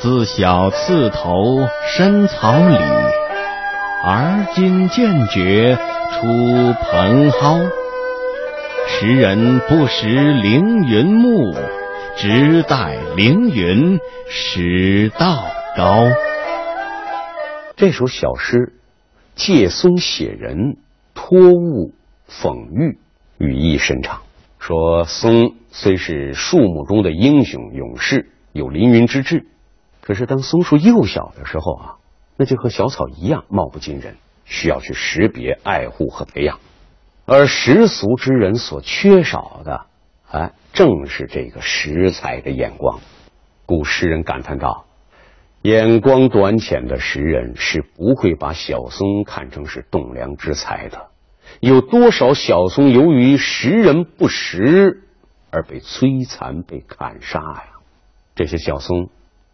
自小刺头深草里，而今渐觉出蓬蒿。时人不识凌云木，只待凌云始道高。这首小诗借松写人，托物讽喻，语意深长。说松虽是树木中的英雄勇士，有凌云之志，可是当松树幼小的时候啊，那就和小草一样貌不惊人，需要去识别、爱护和培养。而世俗之人所缺少的，哎，正是这个识才的眼光。故诗人感叹道：“眼光短浅的识人是不会把小松看成是栋梁之才的。有多少小松由于识人不识而被摧残、被砍杀呀？这些小松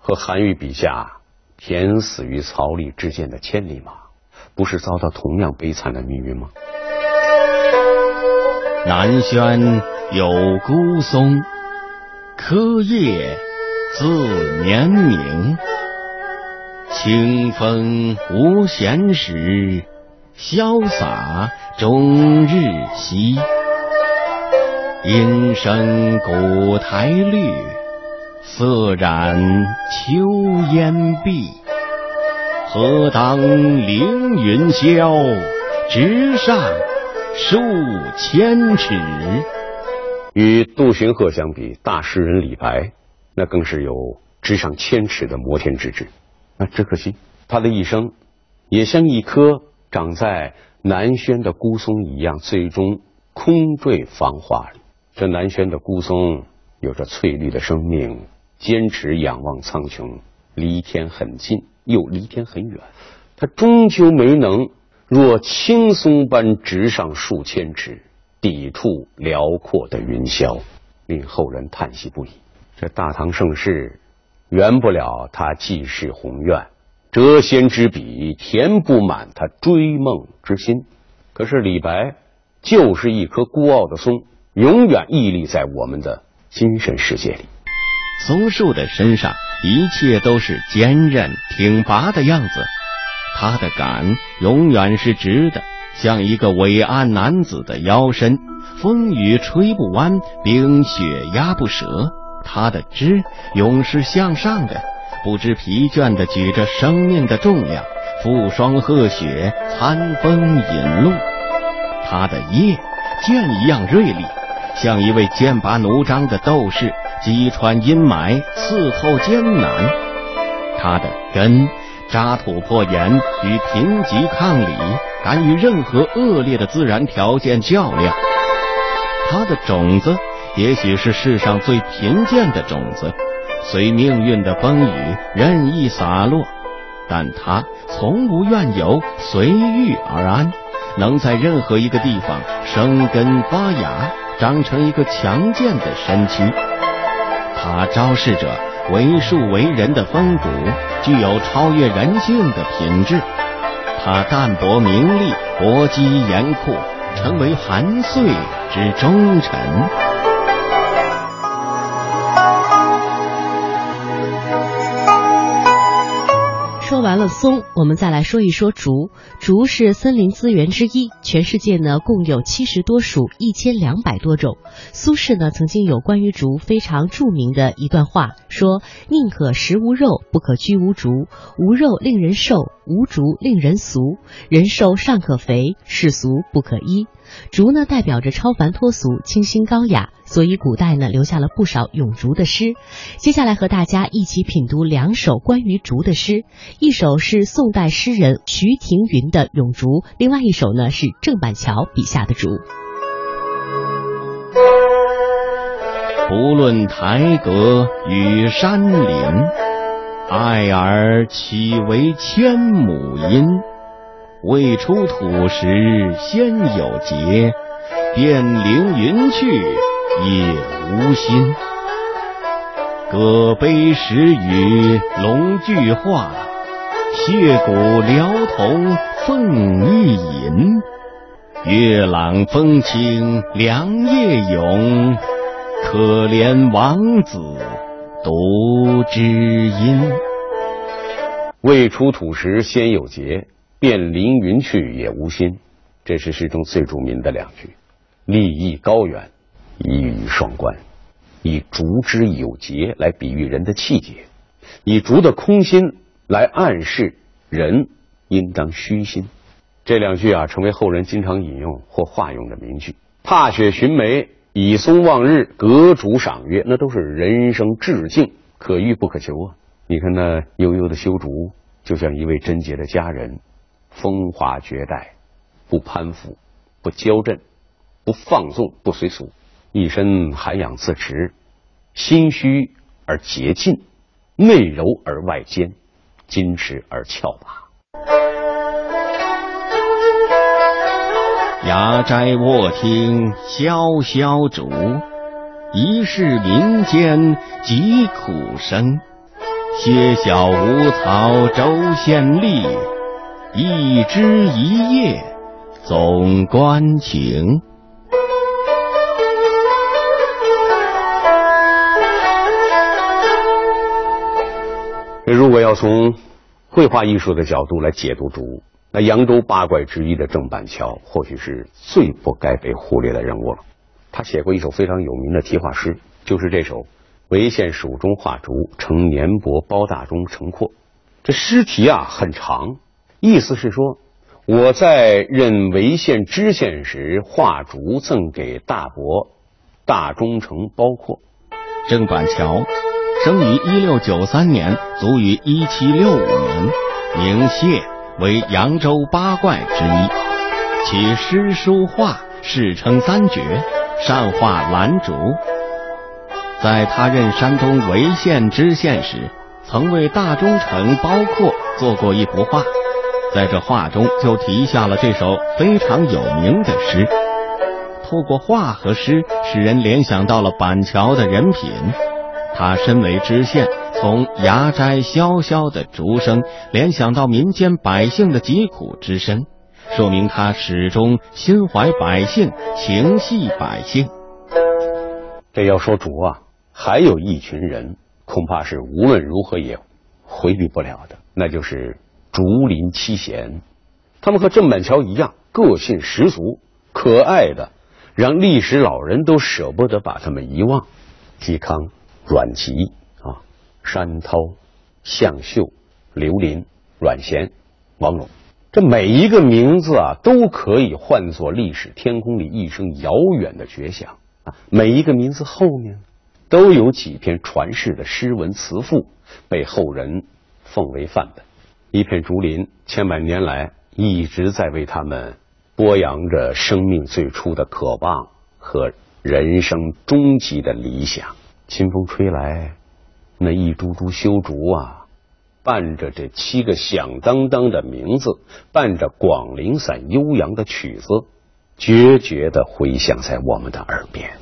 和韩愈笔下骈死于曹枥之间的千里马，不是遭到同样悲惨的命运吗？”南轩有孤松，柯叶自绵明。清风无闲时，潇洒终日夕。莺声古台绿，色染秋烟碧。何当凌云霄，直上。数千尺，与杜荀鹤相比，大诗人李白那更是有直上千尺的摩天之志。啊，只可惜他的一生也像一棵长在南轩的孤松一样，最终空坠芳华里。这南轩的孤松有着翠绿的生命，坚持仰望苍穹，离天很近又离天很远，他终究没能。若青松般直上数千尺，抵触辽阔的云霄，令后人叹息不已。这大唐盛世圆不了他济世宏愿，谪仙之笔填不满他追梦之心。可是李白就是一棵孤傲的松，永远屹立在我们的精神世界里。松树的身上，一切都是坚韧挺拔的样子。他的杆永远是直的，像一个伟岸男子的腰身，风雨吹不弯，冰雪压不折。他的枝永是向上的，不知疲倦的举着生命的重量，负霜贺雪，餐风饮露。他的叶剑一样锐利，像一位剑拔弩张的斗士，击穿阴霾，刺透艰难。他的根。渣土破岩，与贫瘠抗礼，敢与任何恶劣的自然条件较量。它的种子也许是世上最贫贱的种子，随命运的风雨任意洒落，但它从无怨尤，随遇而安，能在任何一个地方生根发芽，长成一个强健的身躯。它昭示着。为树为人的风骨，具有超越人性的品质。他淡泊名利，搏击严酷，成为韩遂之忠臣。完了松，我们再来说一说竹。竹是森林资源之一，全世界呢共有七十多属，一千两百多种。苏轼呢曾经有关于竹非常著名的一段话，说：“宁可食无肉，不可居无竹。无肉令人瘦，无竹令人俗。人瘦尚可肥，世俗不可医。”竹呢代表着超凡脱俗、清新高雅，所以古代呢留下了不少咏竹的诗。接下来和大家一起品读两首关于竹的诗，一首是宋代诗人徐庭云的咏竹，另外一首呢是郑板桥笔下的竹。不论台阁与山林，爱儿岂为千亩阴？未出土时先有节，便凌云去也无心。葛碑石与龙句画，血骨疗铜凤翼银。月朗风清凉夜涌，可怜王子独知音。未出土时先有节，便凌云去也无心。这是诗中最著名的两句，立意高远，一语双关。以竹之有节来比喻人的气节，以竹的空心来暗示人应当虚心。这两句啊，成为后人经常引用或化用的名句。踏雪寻梅，以松望日，隔竹赏月，那都是人生致敬，可遇不可求啊！你看那悠悠的修竹，就像一位贞洁的佳人，风华绝代，不攀附，不骄振，不放纵，不随俗。一身涵养自持，心虚而洁净，内柔而外坚，矜持而翘拔。雅斋卧听萧萧竹，疑是民间疾苦声。歇小无草周县吏，一枝一叶总关情。果要从绘画艺术的角度来解读竹，那扬州八怪之一的郑板桥或许是最不该被忽略的人物了。他写过一首非常有名的题画诗，就是这首《潍县蜀中画竹，成年伯包大中成阔》。这诗题啊很长，意思是说我在任潍县知县时画竹赠给大伯大忠诚包括郑板桥。生于一六九三年，卒于一七六五年，名谢，为扬州八怪之一。其诗书画世称三绝，善画兰竹。在他任山东潍县知县时，曾为大忠诚包括做过一幅画，在这画中就题下了这首非常有名的诗。透过画和诗，使人联想到了板桥的人品。他身为知县，从牙斋萧萧的竹声联想到民间百姓的疾苦之声，说明他始终心怀百姓，情系百姓。这要说竹啊，还有一群人，恐怕是无论如何也回避不了的，那就是竹林七贤。他们和郑板桥一样，个性十足，可爱的让历史老人都舍不得把他们遗忘。嵇康。阮籍啊，山涛、向秀、刘林、阮咸、王戎，这每一个名字啊，都可以唤作历史天空里一声遥远的绝响啊！每一个名字后面都有几篇传世的诗文词赋，被后人奉为范本。一片竹林，千百年来一直在为他们播扬着生命最初的渴望和人生终极的理想。清风吹来，那一株株修竹啊，伴着这七个响当当的名字，伴着广陵散悠扬的曲子，决绝的回响在我们的耳边。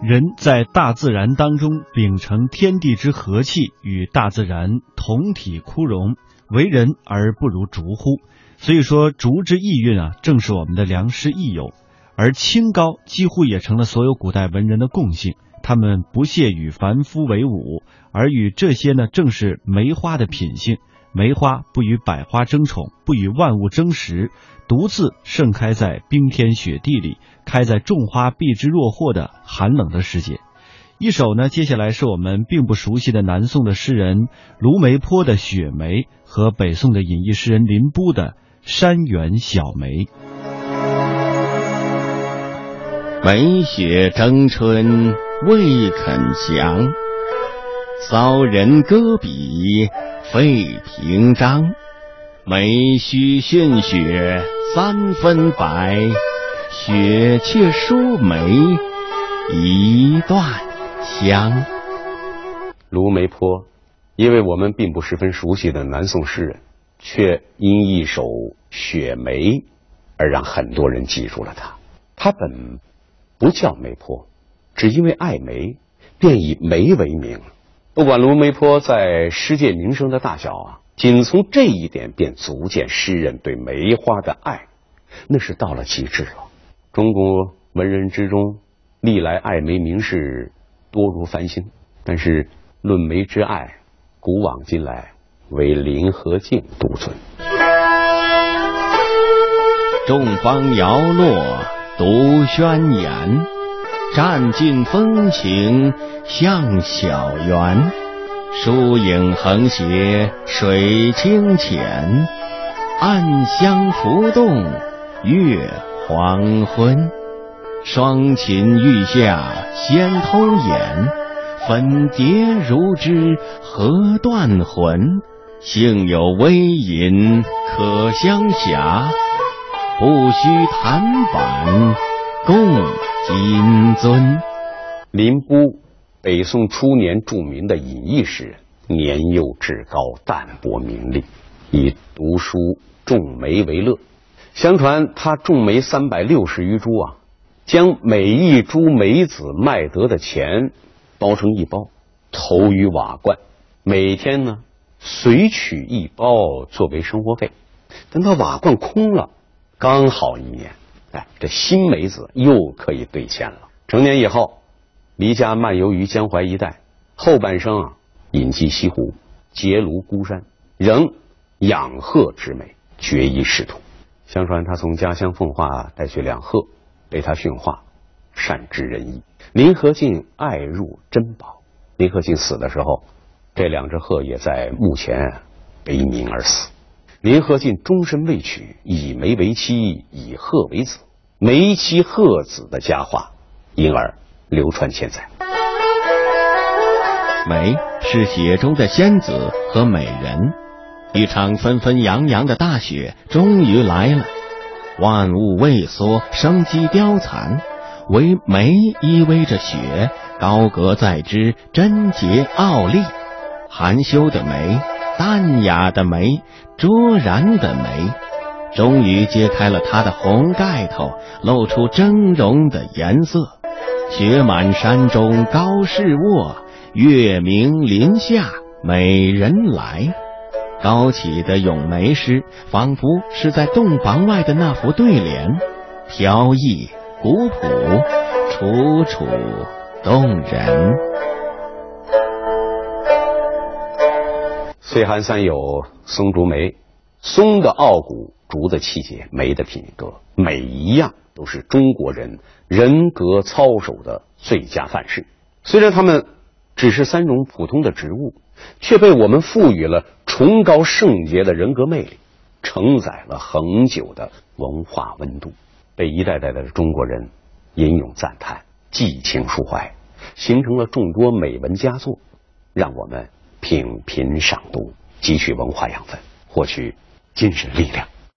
人在大自然当中秉承天地之和气，与大自然同体枯荣。为人而不如竹乎？所以说，竹之意蕴啊，正是我们的良师益友。而清高几乎也成了所有古代文人的共性。他们不屑与凡夫为伍，而与这些呢，正是梅花的品性。梅花不与百花争宠，不与万物争食，独自盛开在冰天雪地里，开在众花避之若祸的寒冷的世界。一首呢，接下来是我们并不熟悉的南宋的诗人卢梅坡的《雪梅》和北宋的隐逸诗人林逋的《山园小梅》。梅雪争春未肯降，骚人搁笔费评章。梅须逊雪三分白，雪却输梅一段。香，卢梅坡，因为我们并不十分熟悉的南宋诗人，却因一首《雪梅》而让很多人记住了他。他本不叫梅坡，只因为爱梅，便以梅为名。不管卢梅坡在诗界名声的大小啊，仅从这一点便足见诗人对梅花的爱。那是到了极致了。中国文人之中，历来爱梅名士多如繁星，但是论梅之爱，古往今来唯林和靖独尊。众芳摇落独宣言，占尽风情向小园。疏影横斜水清浅，暗香浮动月黄昏。双琴欲下先偷眼，粉蝶如织何断魂？幸有微吟可相狎。不须弹板共金樽。林逋，北宋初年著名的隐逸诗人，年幼志高，淡泊名利，以读书种梅为乐。相传他种梅三百六十余株啊，将每一株梅子卖得的钱包成一包，投于瓦罐，每天呢随取一包作为生活费。等到瓦罐空了。刚好一年，哎，这新梅子又可以兑现了。成年以后，离家漫游于江淮一带，后半生啊隐居西湖，结庐孤山，仍养鹤之美，绝一仕途。相传他从家乡奉化带去两鹤，被他驯化，善知人意。林和靖爱入珍宝。林和靖死的时候，这两只鹤也在墓前悲鸣而死。林和靖终身未娶，以梅为妻，以鹤为子，梅妻鹤子的佳话，因而流传千载。梅是雪中的仙子和美人，一场纷纷扬扬的大雪终于来了，万物畏缩，生机凋残，唯梅依偎着雪，高阁在枝，贞洁傲立，含羞的梅。淡雅的梅，卓然的梅，终于揭开了它的红盖头，露出峥嵘的颜色。雪满山中高士卧，月明林下美人来。高起的咏梅诗，仿佛是在洞房外的那幅对联，飘逸古朴，楚楚动人。岁寒三友松竹梅，松的傲骨，竹的气节，梅的品格，每一样都是中国人人格操守的最佳范式。虽然它们只是三种普通的植物，却被我们赋予了崇高圣洁的人格魅力，承载了恒久的文化温度，被一代代的中国人吟咏赞叹，寄情抒怀，形成了众多美文佳作，让我们。品品赏读，汲取文化养分，获取精神力量。